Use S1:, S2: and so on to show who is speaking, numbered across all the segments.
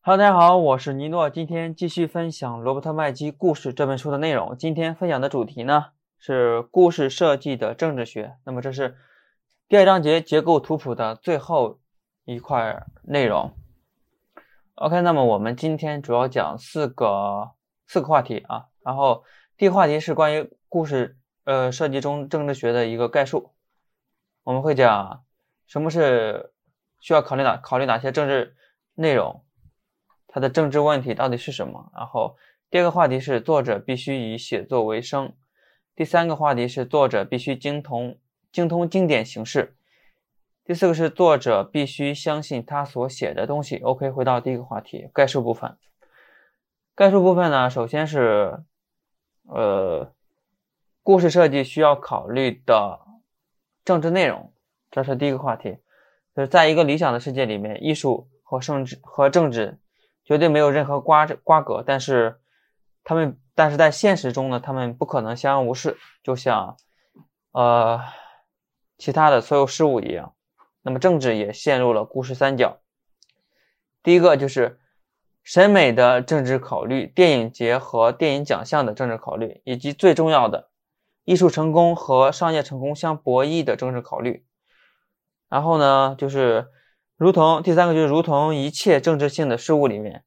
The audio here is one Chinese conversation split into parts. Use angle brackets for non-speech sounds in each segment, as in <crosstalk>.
S1: Hello，大家好，我是尼诺，今天继续分享《罗伯特麦基故事》这本书的内容。今天分享的主题呢是故事设计的政治学。那么这是第二章节结构图谱的最后一块内容。OK，那么我们今天主要讲四个四个话题啊。然后第一个话题是关于故事呃设计中政治学的一个概述。我们会讲什么是需要考虑哪考虑哪些政治内容。它的政治问题到底是什么？然后第二个话题是作者必须以写作为生，第三个话题是作者必须精通精通经典形式，第四个是作者必须相信他所写的东西。OK，回到第一个话题，概述部分。概述部分呢，首先是呃，故事设计需要考虑的政治内容，这是第一个话题。就是在一个理想的世界里面，艺术和政治和政治。绝对没有任何瓜瓜葛，但是他们，但是在现实中呢，他们不可能相安无事，就像呃其他的所有事物一样。那么政治也陷入了故事三角。第一个就是审美的政治考虑，电影节和电影奖项的政治考虑，以及最重要的艺术成功和商业成功相博弈的政治考虑。然后呢，就是。如同第三个就是如同一切政治性的事物里面，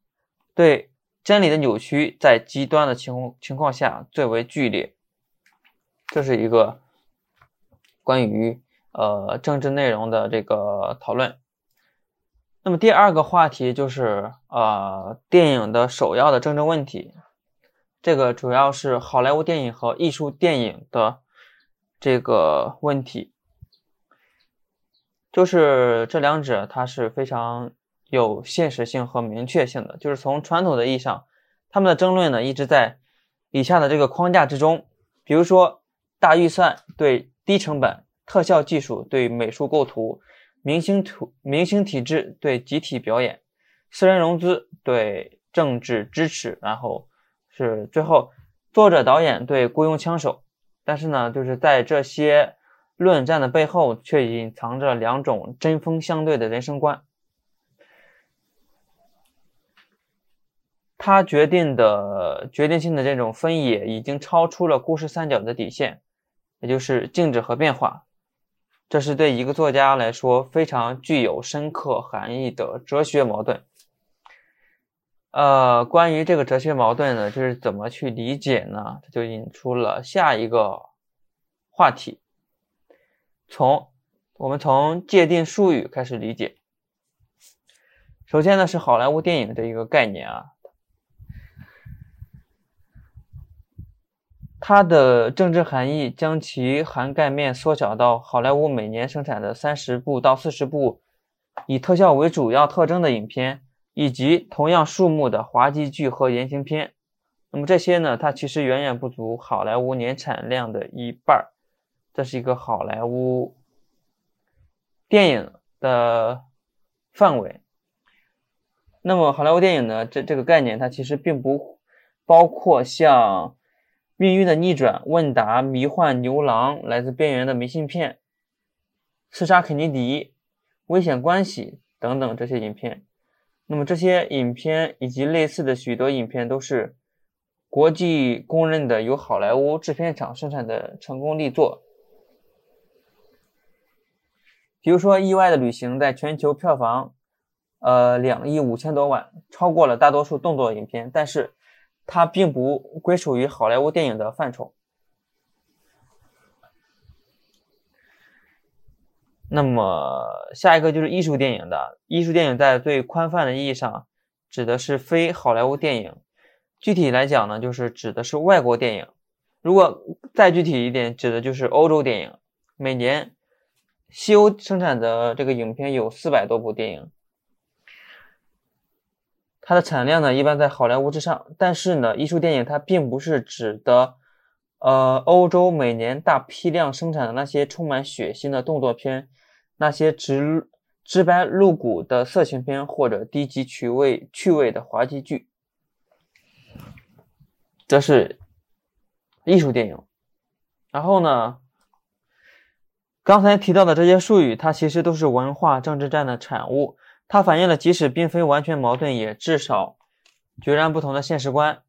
S1: 对真理的扭曲在极端的情情况下最为剧烈。这是一个关于呃政治内容的这个讨论。那么第二个话题就是呃电影的首要的政治问题，这个主要是好莱坞电影和艺术电影的这个问题。就是这两者，它是非常有现实性和明确性的。就是从传统的意义上，他们的争论呢，一直在以下的这个框架之中。比如说，大预算对低成本，特效技术对美术构图，明星图明星体制对集体表演，私人融资对政治支持，然后是最后作者导演对雇佣枪手。但是呢，就是在这些。论战的背后却隐藏着两种针锋相对的人生观。他决定的决定性的这种分野已经超出了故事三角的底线，也就是静止和变化。这是对一个作家来说非常具有深刻含义的哲学矛盾。呃，关于这个哲学矛盾呢，就是怎么去理解呢？这就引出了下一个话题。从我们从界定术语开始理解。首先呢，是好莱坞电影的一个概念啊，它的政治含义将其涵盖面缩小到好莱坞每年生产的三十部到四十部以特效为主要特征的影片，以及同样数目的滑稽剧和言情片。那么这些呢，它其实远远不足好莱坞年产量的一半儿。这是一个好莱坞电影的范围。那么，好莱坞电影呢？这这个概念，它其实并不包括像《命运的逆转》《问答》《迷幻牛郎》《来自边缘的明信片》《刺杀肯尼迪》《危险关系》等等这些影片。那么，这些影片以及类似的许多影片，都是国际公认的由好莱坞制片厂生产的成功力作。比如说，《意外的旅行》在全球票房，呃，两亿五千多万，超过了大多数动作影片，但是它并不归属于好莱坞电影的范畴。那么，下一个就是艺术电影的。艺术电影在最宽泛的意义上，指的是非好莱坞电影。具体来讲呢，就是指的是外国电影。如果再具体一点，指的就是欧洲电影。每年。西欧生产的这个影片有四百多部电影，它的产量呢一般在好莱坞之上。但是呢，艺术电影它并不是指的，呃，欧洲每年大批量生产的那些充满血腥的动作片，那些直直白露骨的色情片，或者低级趣味趣味的滑稽剧，这是艺术电影。然后呢？刚才提到的这些术语，它其实都是文化政治战的产物，它反映了即使并非完全矛盾，也至少决然不同的现实观。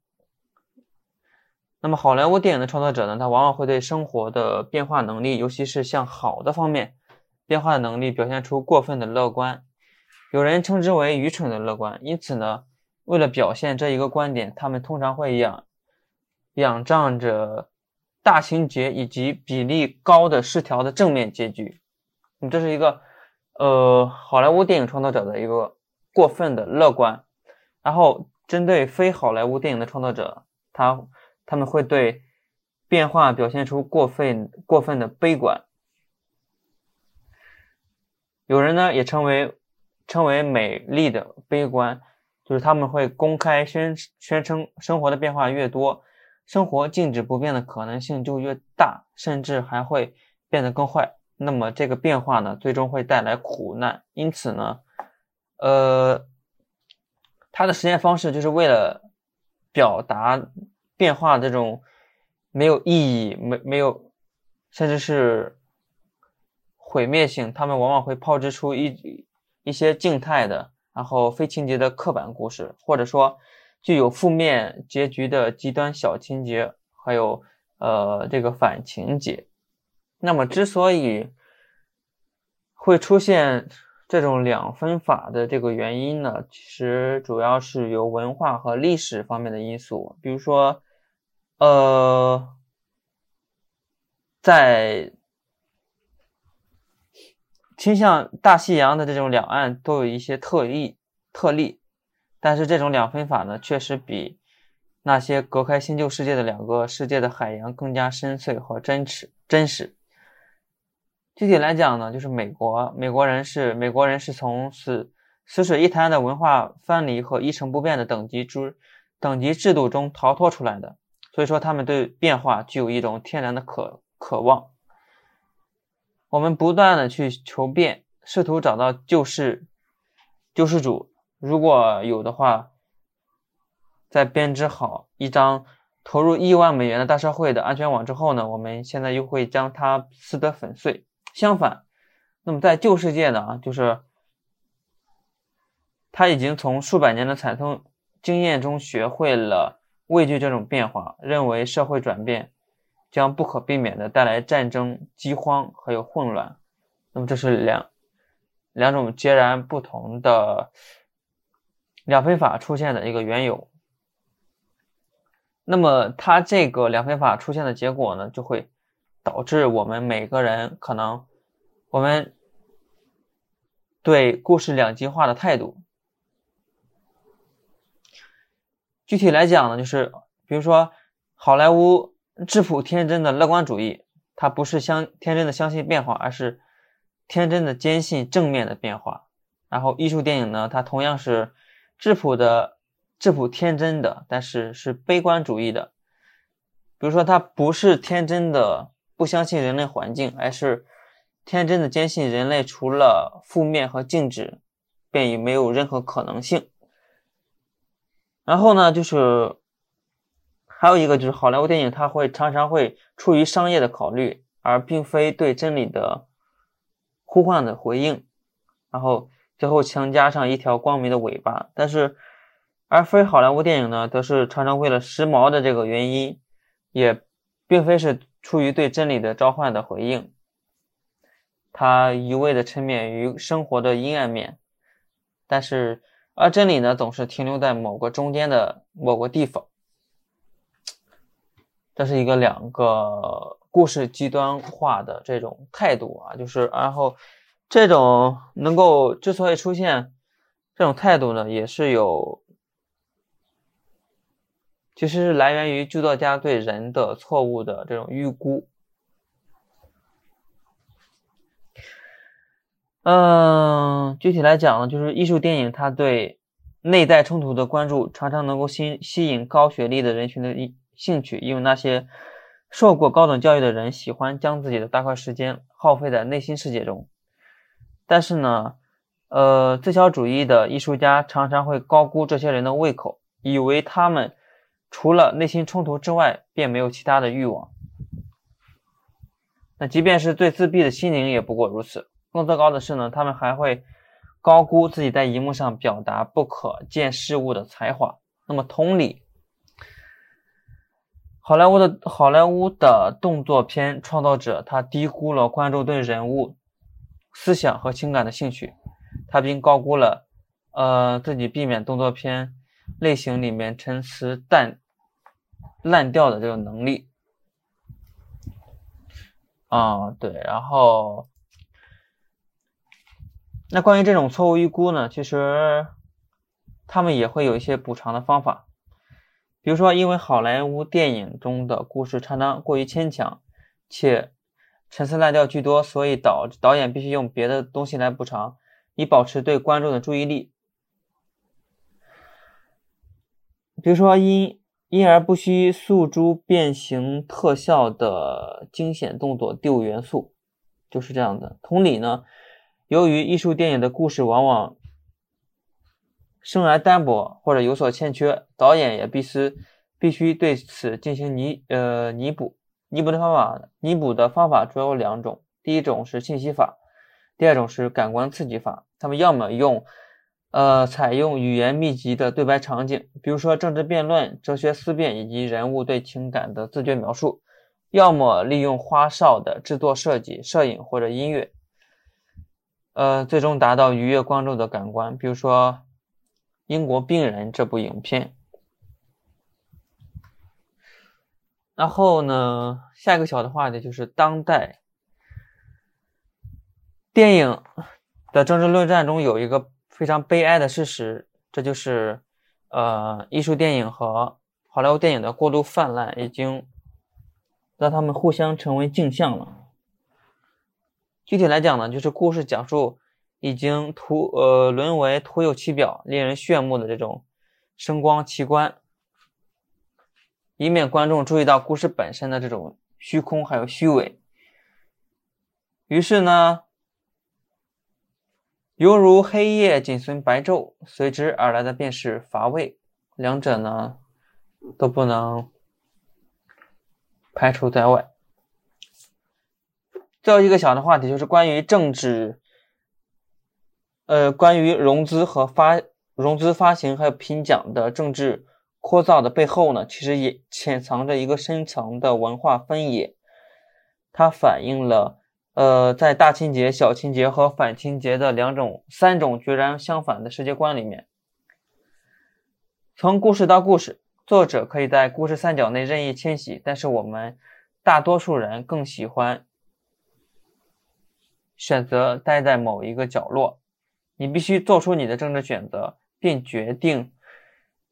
S1: 那么，好莱坞电影的创作者呢，他往往会对生活的变化能力，尤其是向好的方面变化的能力，表现出过分的乐观。有人称之为愚蠢的乐观。因此呢，为了表现这一个观点，他们通常会仰仰仗着大情节以及比例高的失调的正面结局。你，这是一个呃好莱坞电影创作者的一个过分的乐观。然后，针对非好莱坞电影的创作者，他。他们会对变化表现出过分过分的悲观，有人呢也称为称为美丽的悲观，就是他们会公开宣宣称生活的变化越多，生活静止不变的可能性就越大，甚至还会变得更坏。那么这个变化呢，最终会带来苦难。因此呢，呃，他的实验方式就是为了表达。变化这种没有意义、没没有，甚至是毁灭性，他们往往会炮制出一一些静态的，然后非情节的刻板故事，或者说具有负面结局的极端小情节，还有呃这个反情节。那么，之所以会出现这种两分法的这个原因呢，其实主要是由文化和历史方面的因素，比如说。呃，在倾向大西洋的这种两岸都有一些特例特例，但是这种两分法呢，确实比那些隔开新旧世界的两个世界的海洋更加深邃和真实真实。具体来讲呢，就是美国美国人是美国人是从死死水一滩的文化藩篱和一成不变的等级之等级制度中逃脱出来的。所以说，他们对变化具有一种天然的渴渴望。我们不断的去求变，试图找到救世救世主。如果有的话，在编织好一张投入亿万美元的大社会的安全网之后呢，我们现在又会将它撕得粉碎。相反，那么在旧世界呢，就是他已经从数百年的惨痛经验中学会了。畏惧这种变化，认为社会转变将不可避免的带来战争、饥荒还有混乱。那么这是两两种截然不同的两分法出现的一个缘由。那么它这个两分法出现的结果呢，就会导致我们每个人可能我们对故事两极化的态度。具体来讲呢，就是比如说好莱坞质朴天真的乐观主义，它不是相天真的相信变化，而是天真的坚信正面的变化。然后艺术电影呢，它同样是质朴的、质朴天真的，但是是悲观主义的。比如说，他不是天真的不相信人类环境，而是天真的坚信人类除了负面和静止，便已没有任何可能性。然后呢，就是还有一个就是好莱坞电影，它会常常会出于商业的考虑，而并非对真理的呼唤的回应，然后最后强加上一条光明的尾巴。但是，而非好莱坞电影呢，则是常常为了时髦的这个原因，也并非是出于对真理的召唤的回应，他一味的沉湎于生活的阴暗面，但是。而真理呢，总是停留在某个中间的某个地方。这是一个两个故事极端化的这种态度啊，就是然后这种能够之所以出现这种态度呢，也是有，其实是来源于剧作家对人的错误的这种预估。嗯，具体来讲呢，就是艺术电影，它对内在冲突的关注，常常能够吸吸引高学历的人群的兴趣，因为那些受过高等教育的人喜欢将自己的大块时间耗费在内心世界中。但是呢，呃，自小主义的艺术家常常会高估这些人的胃口，以为他们除了内心冲突之外，便没有其他的欲望。那即便是最自闭的心灵，也不过如此。更糟糕的是呢，他们还会高估自己在荧幕上表达不可见事物的才华。那么同理，好莱坞的好莱坞的动作片创造者，他低估了观众对人物思想和情感的兴趣，他并高估了呃自己避免动作片类型里面陈词淡烂调的这种能力。啊，对，然后那关于这种错误预估呢，其实他们也会有一些补偿的方法。比如说，因为好莱坞电影中的故事常常过于牵强，且陈词滥调居多，所以导导演必须用别的东西来补偿，以保持对观众的注意力。比如说，因因而不需诉诸变形特效的惊险动作第五元素，就是这样的。同理呢，由于艺术电影的故事往往。生而单薄或者有所欠缺，导演也必须必须对此进行弥呃弥补。弥补的方法，弥补的方法主要有两种：第一种是信息法，第二种是感官刺激法。他们要么用呃采用语言密集的对白场景，比如说政治辩论、哲学思辨以及人物对情感的自觉描述；要么利用花哨的制作设计、摄影或者音乐，呃，最终达到愉悦观众的感官，比如说。英国病人这部影片，然后呢，下一个小的话题就是当代电影的政治论战中有一个非常悲哀的事实，这就是呃，艺术电影和好莱坞电影的过度泛滥，已经让他们互相成为镜像了。具体来讲呢，就是故事讲述。已经徒呃沦为徒有其表、令人炫目的这种声光奇观，以免观众注意到故事本身的这种虚空还有虚伪。于是呢，犹如黑夜紧随白昼，随之而来的便是乏味。两者呢都不能排除在外。最后一个小的话题就是关于政治。呃，关于融资和发融资发行还有评奖的政治枯燥的背后呢，其实也潜藏着一个深层的文化分野，它反映了呃，在大情节、小情节和反情节的两种、三种截然相反的世界观里面。从故事到故事，作者可以在故事三角内任意迁徙，但是我们大多数人更喜欢选择待在某一个角落。你必须做出你的政治选择，并决定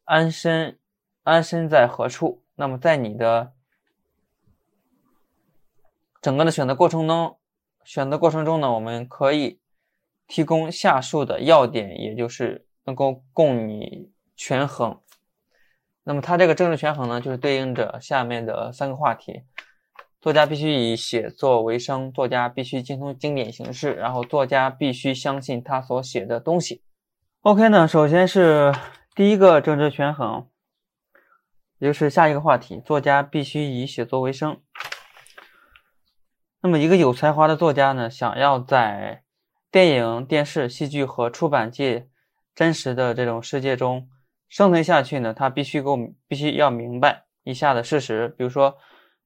S1: 安身安身在何处。那么，在你的整个的选择过程中，选择过程中呢，我们可以提供下述的要点，也就是能够供你权衡。那么，它这个政治权衡呢，就是对应着下面的三个话题。作家必须以写作为生，作家必须精通经典形式，然后作家必须相信他所写的东西。OK 呢，首先是第一个政治权衡，也就是下一个话题，作家必须以写作为生。那么，一个有才华的作家呢，想要在电影、电视、戏剧和出版界真实的这种世界中生存下去呢，他必须够必须要明白以下的事实，比如说。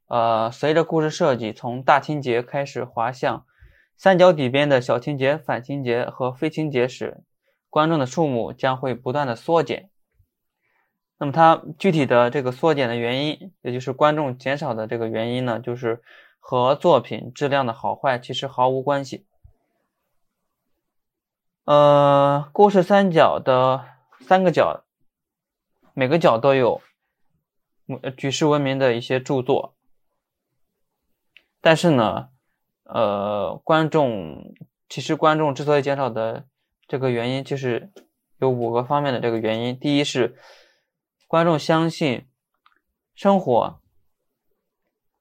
S1: 呃，随着故事设计从大情节开始滑向三角底边的小情节、反情节和非情节时，观众的数目将会不断的缩减。那么，它具体的这个缩减的原因，也就是观众减少的这个原因呢，就是和作品质量的好坏其实毫无关系。呃，故事三角的三个角，每个角都有举世闻名的一些著作。但是呢，呃，观众其实观众之所以减少的这个原因，就是有五个方面的这个原因。第一是观众相信生活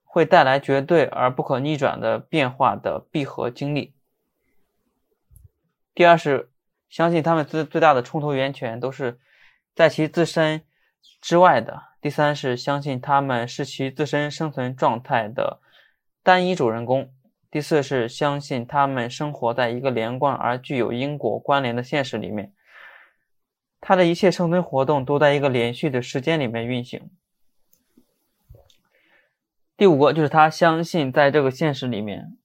S1: 会带来绝对而不可逆转的变化的闭合经历。第二是相信他们最最大的冲突源泉都是在其自身之外的。第三是相信他们是其自身生存状态的。单一主人公。第四是相信他们生活在一个连贯而具有因果关联的现实里面，他的一切生存活动都在一个连续的时间里面运行。第五个就是他相信在这个现实里面，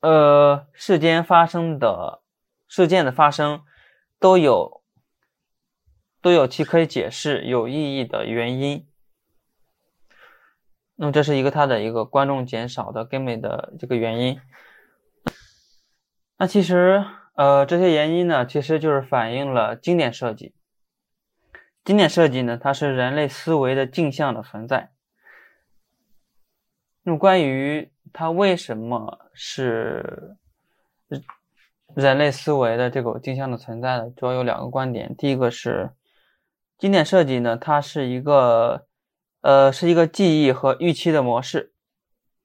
S1: 呃，世间发生的事件的发生都有都有其可以解释、有意义的原因。那么这是一个他的一个观众减少的根本的这个原因。那其实呃这些原因呢，其实就是反映了经典设计。经典设计呢，它是人类思维的镜像的存在。那么关于它为什么是人类思维的这个镜像的存在呢？主要有两个观点。第一个是经典设计呢，它是一个。呃，是一个记忆和预期的模式。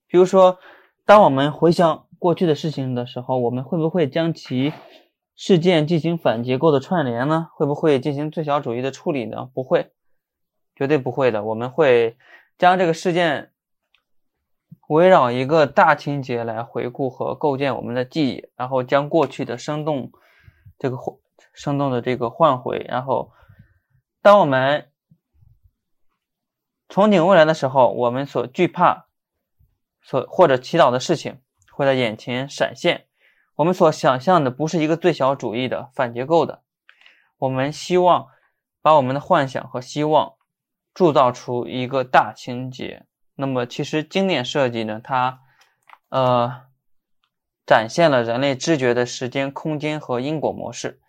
S1: 比如说，当我们回想过去的事情的时候，我们会不会将其事件进行反结构的串联呢？会不会进行最小主义的处理呢？不会，绝对不会的。我们会将这个事件围绕一个大情节来回顾和构建我们的记忆，然后将过去的生动这个生动的这个换回，然后当我们。憧憬未来的时候，我们所惧怕、所或者祈祷的事情会在眼前闪现。我们所想象的不是一个最小主义的反结构的。我们希望把我们的幻想和希望铸造出一个大情节。那么，其实经典设计呢，它呃展现了人类知觉的时间、空间和因果模式。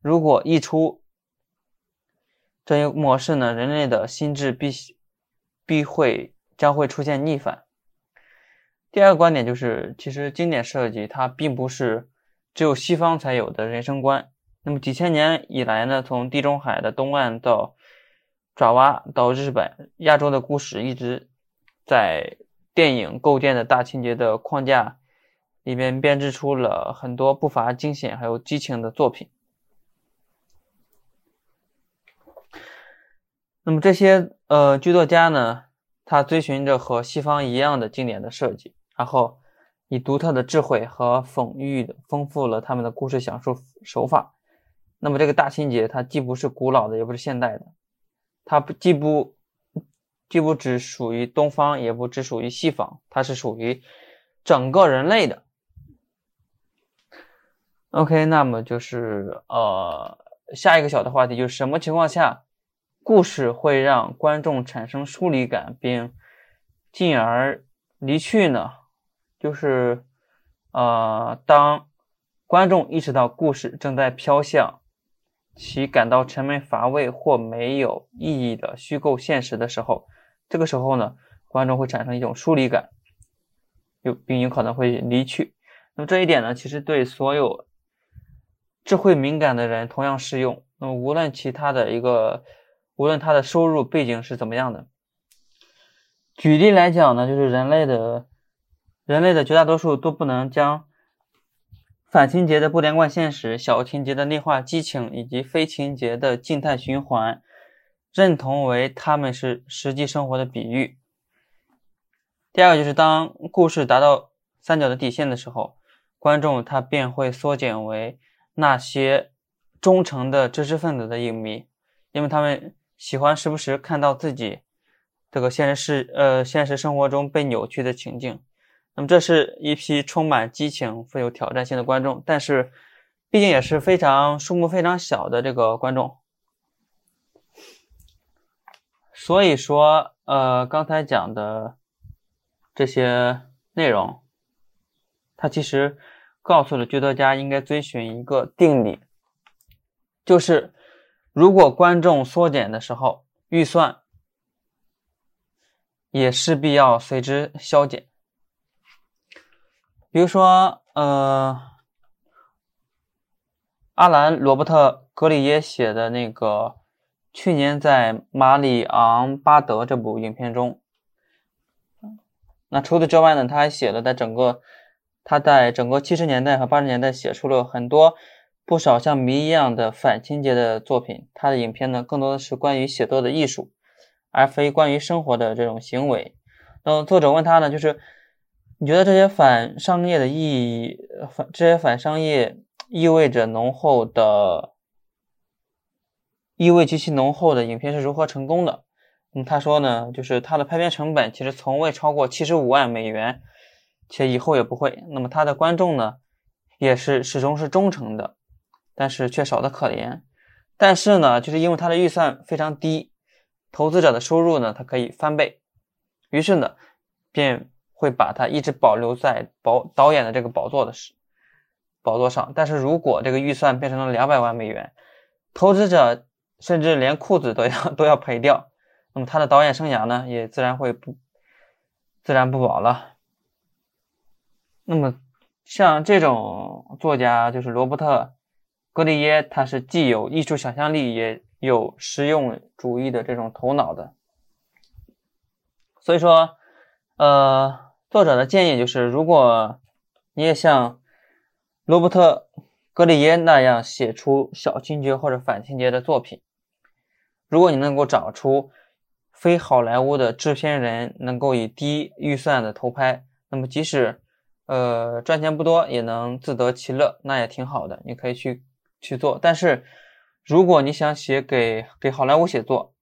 S1: 如果溢出这一模式呢，人类的心智必。必会将会出现逆反。第二个观点就是，其实经典设计它并不是只有西方才有的人生观。那么几千年以来呢，从地中海的东岸到爪哇到日本、亚洲的故事，一直在电影构建的大情节的框架里面编织出了很多不乏惊险还有激情的作品。那么这些呃剧作家呢，他追寻着和西方一样的经典的设计，然后以独特的智慧和讽喻丰富了他们的故事讲述手法。那么这个大情节，它既不是古老的，也不是现代的，它不既不既不只属于东方，也不只属于西方，它是属于整个人类的。OK，那么就是呃下一个小的话题就是什么情况下？故事会让观众产生疏离感，并进而离去呢？就是，呃，当观众意识到故事正在飘向其感到沉闷乏味或没有意义的虚构现实的时候，这个时候呢，观众会产生一种疏离感，有并有可能会离去。那么这一点呢，其实对所有智慧敏感的人同样适用。那么无论其他的一个。无论他的收入背景是怎么样的，举例来讲呢，就是人类的，人类的绝大多数都不能将反情节的不连贯现实、小情节的内化激情以及非情节的静态循环认同为他们是实际生活的比喻。第二个就是当故事达到三角的底线的时候，观众他便会缩减为那些忠诚的知识分子的影迷，因为他们。喜欢时不时看到自己这个现实世呃现实生活中被扭曲的情境，那么这是一批充满激情、富有挑战性的观众，但是毕竟也是非常数目非常小的这个观众，所以说呃刚才讲的这些内容，它其实告诉了剧作家应该遵循一个定理，就是。如果观众缩减的时候，预算也势必要随之削减。比如说，呃，阿兰·罗伯特·格里耶写的那个去年在马里昂巴德这部影片中，那除此之外呢，他还写了在整个他在整个七十年代和八十年代写出了很多。不少像谜一样的反情节的作品，他的影片呢，更多的是关于写作的艺术，而非关于生活的这种行为。那么作者问他呢，就是你觉得这些反商业的意义，反这些反商业意味着浓厚的，意味极其浓厚的影片是如何成功的？嗯，他说呢，就是他的拍片成本其实从未超过七十五万美元，且以后也不会。那么他的观众呢，也是始终是忠诚的，但是却少得可怜。但是呢，就是因为他的预算非常低，投资者的收入呢，它可以翻倍，于是呢，便。会把它一直保留在保导演的这个宝座的是宝座上，但是如果这个预算变成了两百万美元，投资者甚至连裤子都要 <laughs> 都要赔掉，那么他的导演生涯呢，也自然会不自然不保了。那么像这种作家，就是罗伯特·格里耶，他是既有艺术想象力，也有实用主义的这种头脑的，所以说，呃。作者的建议就是，如果你也像罗伯特·格里耶那样写出小情节或者反情节的作品，如果你能够找出非好莱坞的制片人能够以低预算的投拍，那么即使呃赚钱不多也能自得其乐，那也挺好的，你可以去去做。但是如果你想写给给好莱坞写作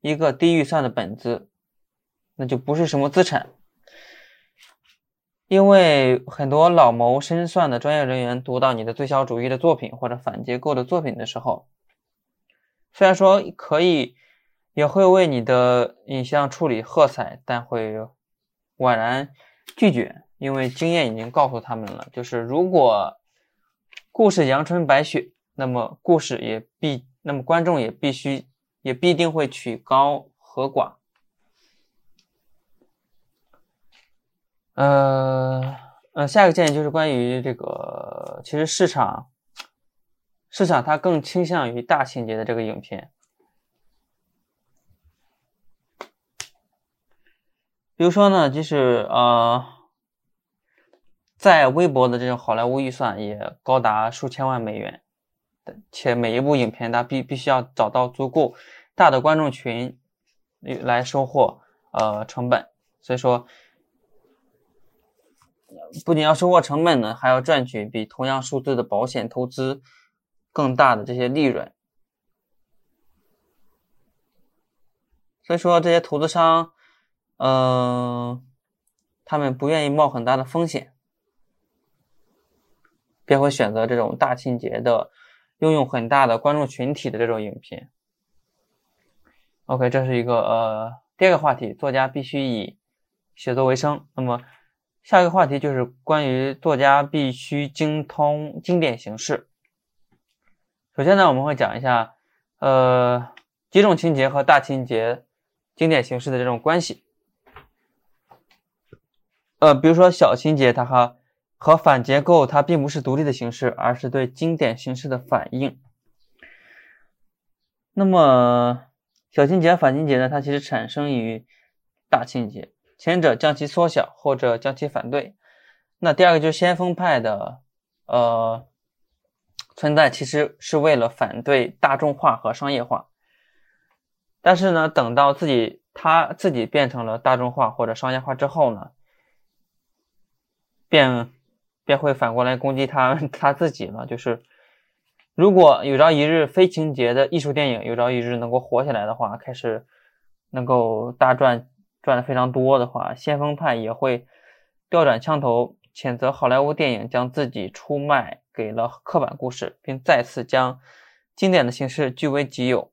S1: 一个低预算的本子，那就不是什么资产。因为很多老谋深算的专业人员读到你的最小主义的作品或者反结构的作品的时候，虽然说可以，也会为你的影像处理喝彩，但会婉然拒绝，因为经验已经告诉他们了，就是如果故事阳春白雪，那么故事也必，那么观众也必须，也必定会取高和寡。呃呃，下一个建议就是关于这个，其实市场市场它更倾向于大情节的这个影片，比如说呢，就是呃，在微博的这种好莱坞预算也高达数千万美元，且每一部影片它必必须要找到足够大的观众群来收获呃成本，所以说。不仅要收获成本呢，还要赚取比同样数字的保险投资更大的这些利润。所以说，这些投资商，嗯，他们不愿意冒很大的风险，便会选择这种大情节的、拥有很大的观众群体的这种影片。OK，这是一个呃第二个话题，作家必须以写作为生。那么。下一个话题就是关于作家必须精通经典形式。首先呢，我们会讲一下，呃，几种情节和大情节、经典形式的这种关系。呃，比如说小情节，它和和反结构，它并不是独立的形式，而是对经典形式的反应。那么小情节、反情节呢，它其实产生于大情节。前者将其缩小，后者将其反对。那第二个就是先锋派的，呃，存在其实是为了反对大众化和商业化。但是呢，等到自己他自己变成了大众化或者商业化之后呢，便便会反过来攻击他 <laughs> 他自己了。就是如果有朝一日非情节的艺术电影有朝一日能够火起来的话，开始能够大赚。赚的非常多的话，先锋派也会调转枪头，谴责好莱坞电影将自己出卖给了刻板故事，并再次将经典的形式据为己有。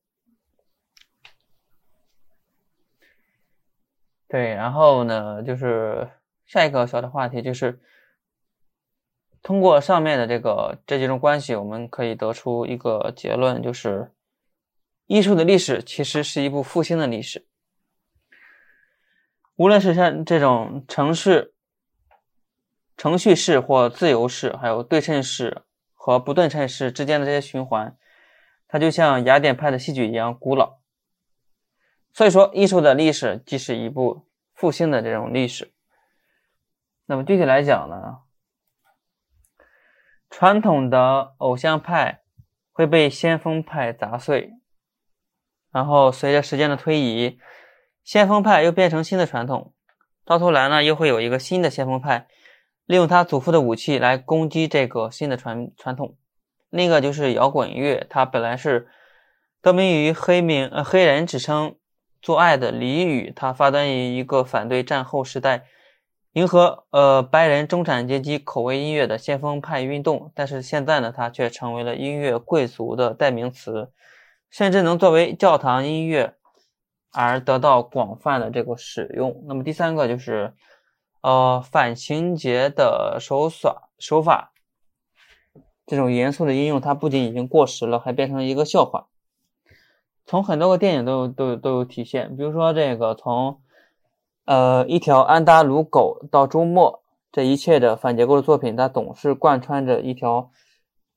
S1: 对，然后呢，就是下一个小的话题，就是通过上面的这个这几种关系，我们可以得出一个结论，就是艺术的历史其实是一部复兴的历史。无论是像这种程式、程序式或自由式，还有对称式和不对称式之间的这些循环，它就像雅典派的戏剧一样古老。所以说，艺术的历史既是一部复兴的这种历史。那么具体来讲呢，传统的偶像派会被先锋派砸碎，然后随着时间的推移。先锋派又变成新的传统，到头来呢，又会有一个新的先锋派，利用他祖父的武器来攻击这个新的传传统。另一个就是摇滚乐，它本来是得名于黑名呃黑人只称做爱的俚语，它发端于一个反对战后时代迎合呃白人中产阶级口味音乐的先锋派运动，但是现在呢，它却成为了音乐贵族的代名词，甚至能作为教堂音乐而得到广泛的这个使用。那么第三个就是呃反情节的手耍手法。这种严肃的应用，它不仅已经过时了，还变成了一个笑话。从很多个电影都都都有体现，比如说这个从呃一条安达鲁狗到周末，这一切的反结构的作品，它总是贯穿着一条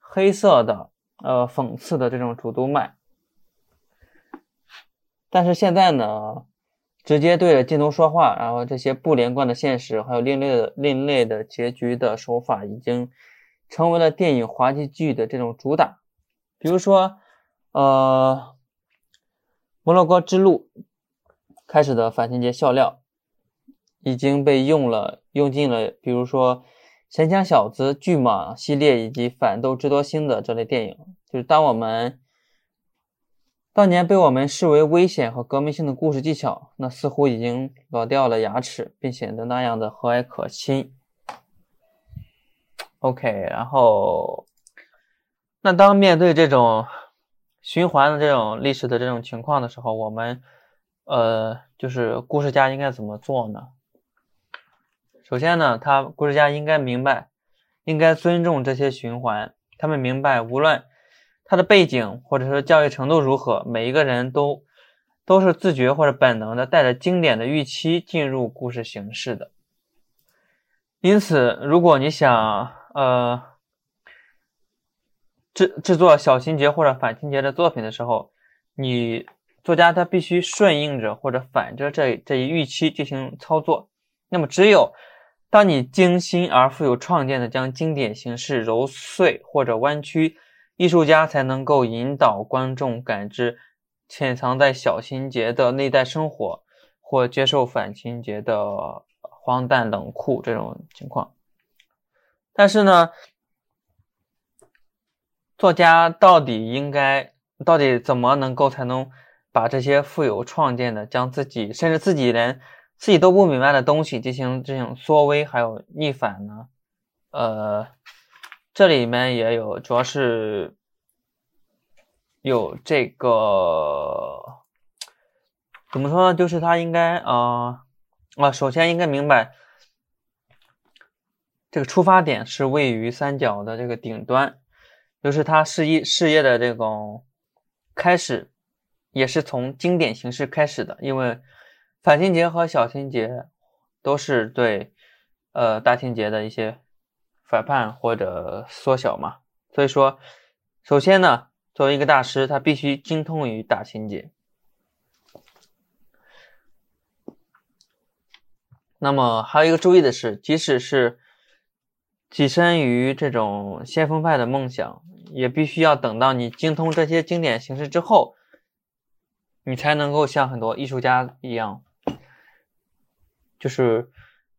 S1: 黑色的呃讽刺的这种主动脉。但是现在呢，直接对着镜头说话，然后这些不连贯的现实，还有另类的另类的结局的手法，已经。成为了电影滑稽剧的这种主打，比如说，呃，摩洛哥之路开始的反情节笑料已经被用了，用尽了。比如说，神枪小子、巨蟒系列以及反斗智多星的这类电影，就是当我们当年被我们视为危险和革命性的故事技巧，那似乎已经老掉了牙齿，并显得那样的和蔼可亲。OK，然后，那当面对这种循环的这种历史的这种情况的时候，我们呃，就是故事家应该怎么做呢？首先呢，他故事家应该明白，应该尊重这些循环。他们明白，无论他的背景或者说教育程度如何，每一个人都都是自觉或者本能的带着经典的预期进入故事形式的。因此，如果你想，呃，制制作小情节或者反情节的作品的时候，你作家他必须顺应着或者反着这这一预期进行操作。那么，只有当你精心而富有创建的将经典形式揉碎或者弯曲，艺术家才能够引导观众感知潜藏在小情节的内在生活，或接受反情节的荒诞冷酷这种情况。但是呢，作家到底应该到底怎么能够才能把这些富有创建的，将自己甚至自己连自己都不明白的东西进行这种缩微还有逆反呢？呃，这里面也有，主要是有这个怎么说呢？就是他应该啊啊，首先应该明白。这个出发点是位于三角的这个顶端，就是他事业事业的这种开始，也是从经典形式开始的。因为反情节和小情节都是对呃大情节的一些反叛或者缩小嘛。所以说，首先呢，作为一个大师，他必须精通于大情节。那么还有一个注意的是，即使是跻身于这种先锋派的梦想，也必须要等到你精通这些经典形式之后，你才能够像很多艺术家一样，就是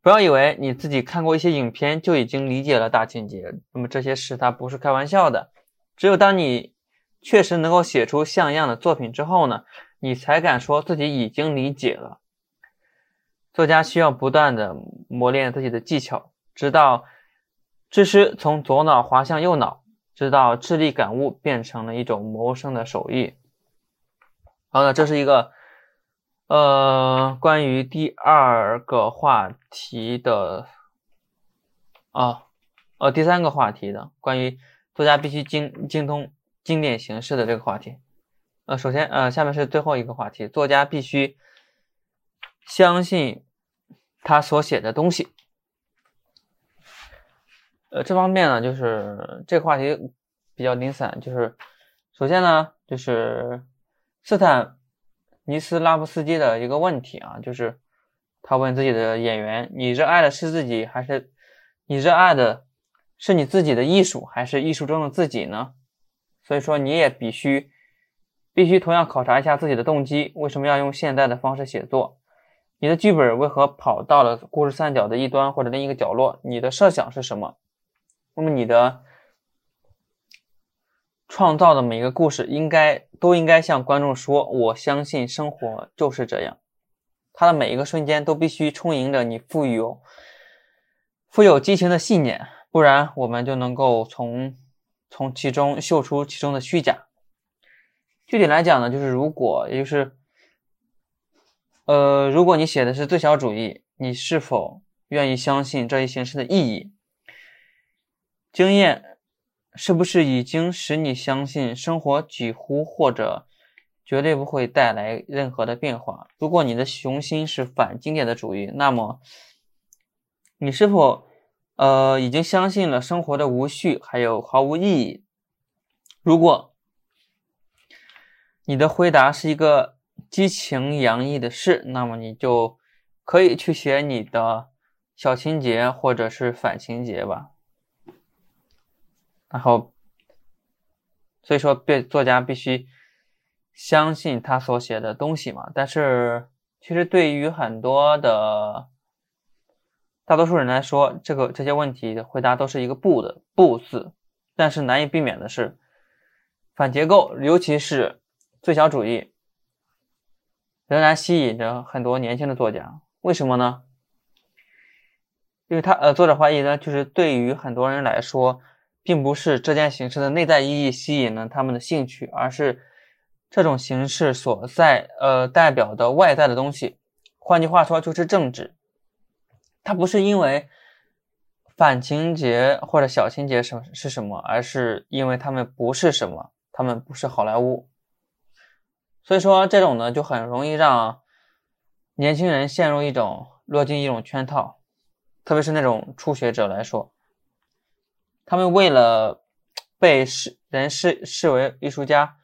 S1: 不要以为你自己看过一些影片就已经理解了大情节，那么这些事它不是开玩笑的。只有当你确实能够写出像样的作品之后呢，你才敢说自己已经理解了。作家需要不断的磨练自己的技巧，直到。知识从左脑滑向右脑，直到智力感悟变成了一种谋生的手艺。好的，这是一个呃关于第二个话题的啊呃第三个话题的关于作家必须精精通经典形式的这个话题。呃，首先呃下面是最后一个话题，作家必须相信他所写的东西。呃，这方面呢，就是这个话题比较零散。就是首先呢，就是斯坦尼斯拉夫斯基的一个问题啊，就是他问自己的演员：“你热爱的是自己，还是你热爱的是你自己的艺术，还是艺术中的自己呢？”所以说，你也必须必须同样考察一下自己的动机，为什么要用现代的方式写作？你的剧本为何跑到了故事三角的一端或者另一个角落？你的设想是什么？那么你的创造的每一个故事应该都应该向观众说：“我相信生活就是这样。”它的每一个瞬间都必须充盈着你富有、富有激情的信念，不然我们就能够从从其中嗅出其中的虚假。具体来讲呢，就是如果，也就是，呃，如果你写的是最小主义，你是否愿意相信这一形式的意义？经验是不是已经使你相信生活几乎或者绝对不会带来任何的变化？如果你的雄心是反经典的主义，那么你是否呃已经相信了生活的无序还有毫无意义？如果你的回答是一个激情洋溢的是，那么你就可以去写你的小情节或者是反情节吧。然后，所以说，被作家必须相信他所写的东西嘛。但是，其实对于很多的大多数人来说，这个这些问题的回答都是一个“不”的“不”字。但是难以避免的是，反结构，尤其是。最小主义仍然吸引着很多年轻的作家，为什么呢？因为他呃，作者怀疑呢，就是对于很多人来说，并不是这件形式的内在意义吸引了他们的兴趣，而是这种形式所在呃代表的外在的东西。换句话说，就是政治。它不是因为反情节或者小情节什是什么，而是因为他们不是什么，他们不是好莱坞。所以说，这种呢就很容易让年轻人陷入一种落进一种圈套，特别是那种初学者来说，他们为了被视人视视为艺术家，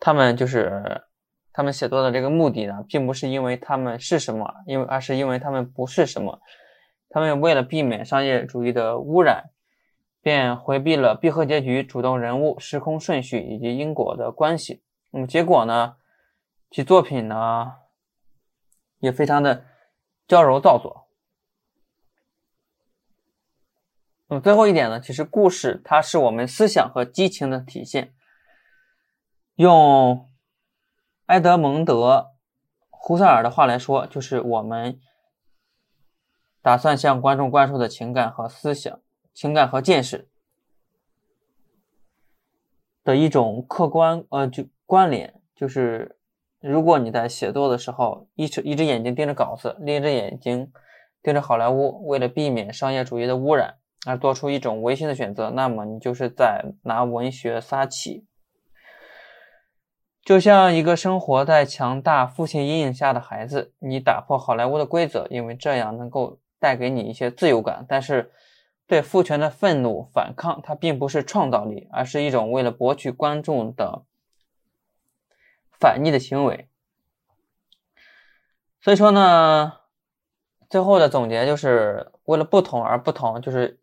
S1: 他们就是他们写作的这个目的呢，并不是因为他们是什么，因为而是因为他们不是什么，他们为了避免商业主义的污染。便回避了闭合结局、主动人物、时空顺序以及因果的关系。那么结果呢？其作品呢也非常的娇柔造作。那么最后一点呢，其实故事它是我们思想和激情的体现。用埃德蒙德·胡塞尔的话来说，就是我们打算向观众灌输的情感和思想。情感和见识的一种客观呃就关联，就是如果你在写作的时候，一只一只眼睛盯着稿子，另一只眼睛盯着好莱坞，为了避免商业主义的污染而做出一种违心的选择，那么你就是在拿文学撒气。就像一个生活在强大父亲阴影下的孩子，你打破好莱坞的规则，因为这样能够带给你一些自由感，但是。对父权的愤怒反抗，它并不是创造力，而是一种为了博取观众的反逆的行为。所以说呢，最后的总结就是为了不同而不同，就是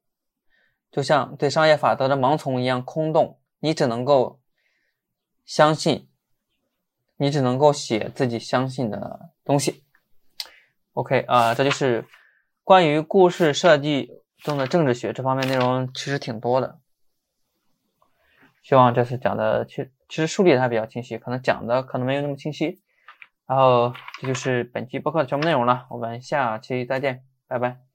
S1: 就像对商业法则的盲从一样空洞。你只能够相信，你只能够写自己相信的东西。OK 啊，这就是关于故事设计。中的政治学这方面内容其实挺多的，希望这次讲的，其其实梳理的还比较清晰，可能讲的可能没有那么清晰。然后这就是本期播客的全部内容了，我们下期再见，拜拜。